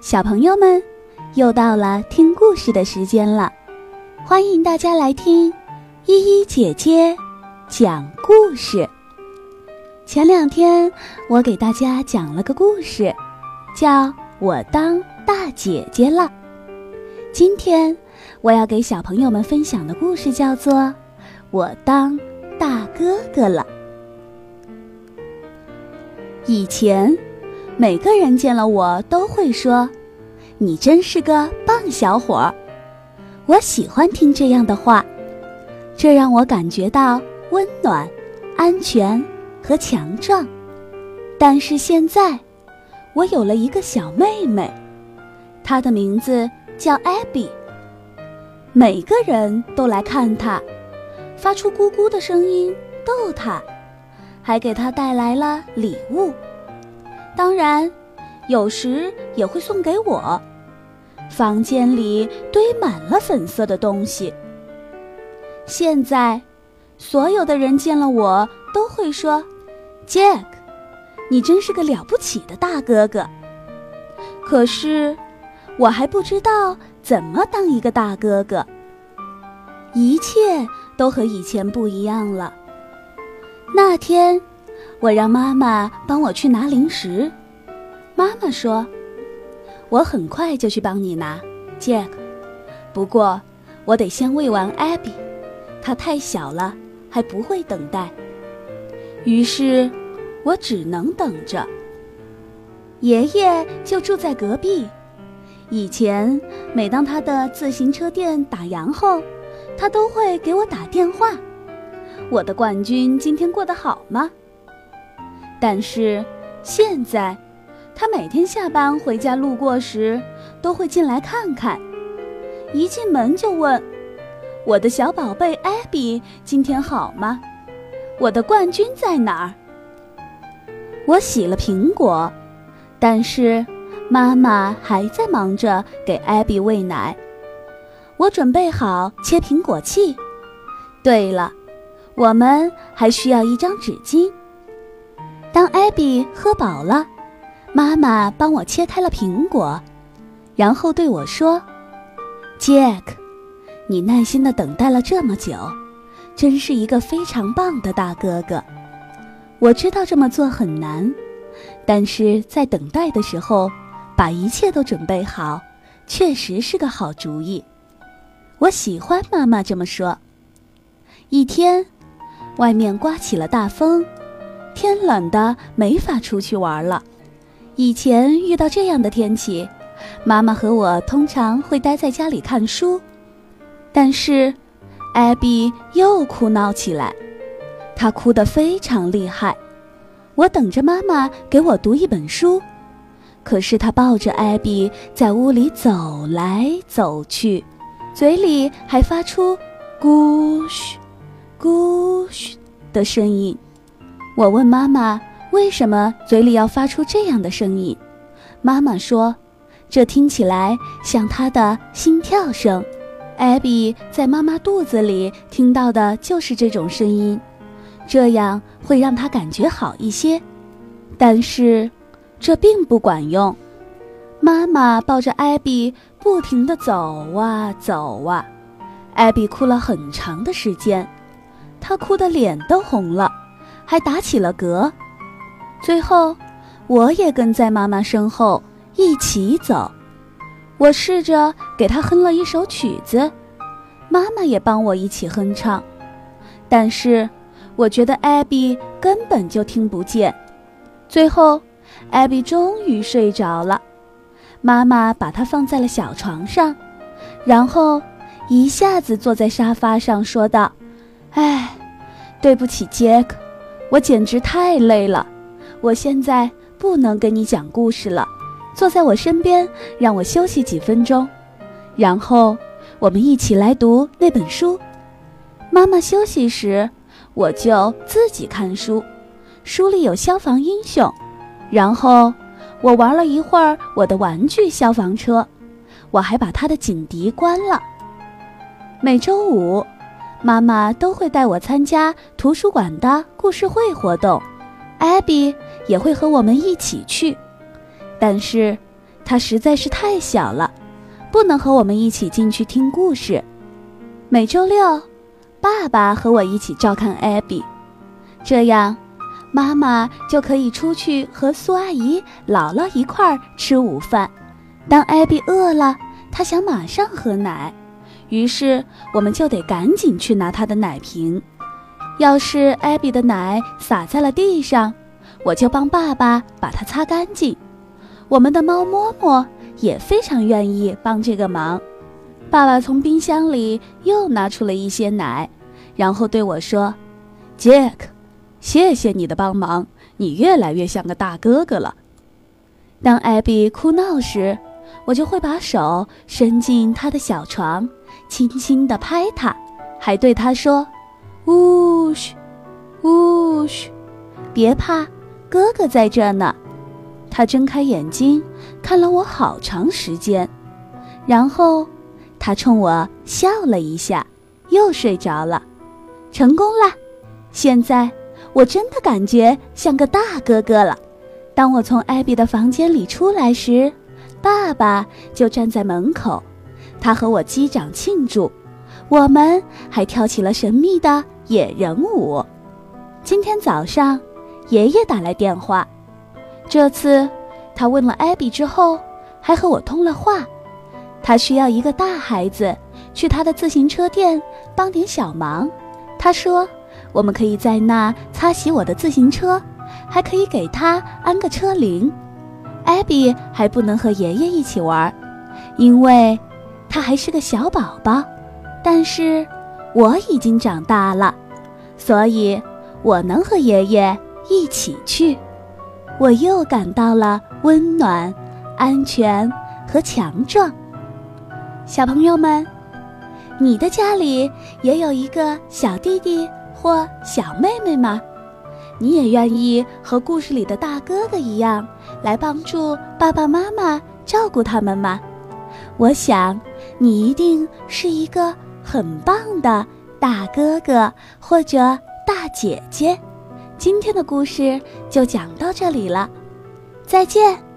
小朋友们，又到了听故事的时间了，欢迎大家来听依依姐姐讲故事。前两天我给大家讲了个故事，叫《我当大姐姐了》。今天我要给小朋友们分享的故事叫做《我当大哥哥了》。以前。每个人见了我都会说：“你真是个棒小伙儿。”我喜欢听这样的话，这让我感觉到温暖、安全和强壮。但是现在，我有了一个小妹妹，她的名字叫艾比。每个人都来看她，发出咕咕的声音逗她，还给她带来了礼物。当然，有时也会送给我。房间里堆满了粉色的东西。现在，所有的人见了我都会说：“Jack，你真是个了不起的大哥哥。”可是，我还不知道怎么当一个大哥哥。一切都和以前不一样了。那天。我让妈妈帮我去拿零食，妈妈说：“我很快就去帮你拿，Jack。不过我得先喂完 Abby，她太小了，还不会等待。于是，我只能等着。爷爷就住在隔壁。以前每当他的自行车店打烊后，他都会给我打电话。我的冠军今天过得好吗？”但是，现在，他每天下班回家路过时，都会进来看看。一进门就问：“我的小宝贝艾比今天好吗？我的冠军在哪儿？”我洗了苹果，但是妈妈还在忙着给艾比喂奶。我准备好切苹果器。对了，我们还需要一张纸巾。当艾比喝饱了，妈妈帮我切开了苹果，然后对我说：“Jack，你耐心的等待了这么久，真是一个非常棒的大哥哥。我知道这么做很难，但是在等待的时候，把一切都准备好，确实是个好主意。我喜欢妈妈这么说。一天，外面刮起了大风。”天冷的没法出去玩了。以前遇到这样的天气，妈妈和我通常会待在家里看书。但是，艾比又哭闹起来，她哭得非常厉害。我等着妈妈给我读一本书，可是她抱着艾比在屋里走来走去，嘴里还发出“咕嘘，咕嘘”的声音。我问妈妈：“为什么嘴里要发出这样的声音？”妈妈说：“这听起来像她的心跳声。”艾比在妈妈肚子里听到的就是这种声音，这样会让她感觉好一些。但是，这并不管用。妈妈抱着艾比不停地走啊走啊，艾比哭了很长的时间，她哭得脸都红了。还打起了嗝，最后，我也跟在妈妈身后一起走。我试着给她哼了一首曲子，妈妈也帮我一起哼唱。但是，我觉得艾比根本就听不见。最后，艾比终于睡着了。妈妈把她放在了小床上，然后一下子坐在沙发上，说道：“哎，对不起，杰克。”我简直太累了，我现在不能跟你讲故事了。坐在我身边，让我休息几分钟，然后我们一起来读那本书。妈妈休息时，我就自己看书。书里有消防英雄，然后我玩了一会儿我的玩具消防车，我还把它的警笛关了。每周五。妈妈都会带我参加图书馆的故事会活动，艾比也会和我们一起去。但是，他实在是太小了，不能和我们一起进去听故事。每周六，爸爸和我一起照看艾比，这样，妈妈就可以出去和苏阿姨、姥姥一块儿吃午饭。当艾比饿了，他想马上喝奶，于是我们就得赶紧去拿他的奶瓶。要是艾比的奶洒在了地上，我就帮爸爸把它擦干净。我们的猫摸摸也非常愿意帮这个忙。爸爸从冰箱里又拿出了一些奶，然后对我说：“杰克，谢谢你的帮忙，你越来越像个大哥哥了。”当艾比哭闹时，我就会把手伸进他的小床，轻轻地拍他，还对他说：“呜嘘，呜嘘，别怕，哥哥在这呢。”他睁开眼睛，看了我好长时间，然后。他冲我笑了一下，又睡着了，成功了。现在我真的感觉像个大哥哥了。当我从艾比的房间里出来时，爸爸就站在门口，他和我击掌庆祝，我们还跳起了神秘的野人舞。今天早上，爷爷打来电话，这次他问了艾比之后，还和我通了话。他需要一个大孩子去他的自行车店帮点小忙。他说：“我们可以在那擦洗我的自行车，还可以给他安个车铃。”艾比还不能和爷爷一起玩，因为他还是个小宝宝。但是我已经长大了，所以我能和爷爷一起去。我又感到了温暖、安全和强壮。小朋友们，你的家里也有一个小弟弟或小妹妹吗？你也愿意和故事里的大哥哥一样来帮助爸爸妈妈照顾他们吗？我想你一定是一个很棒的大哥哥或者大姐姐。今天的故事就讲到这里了，再见。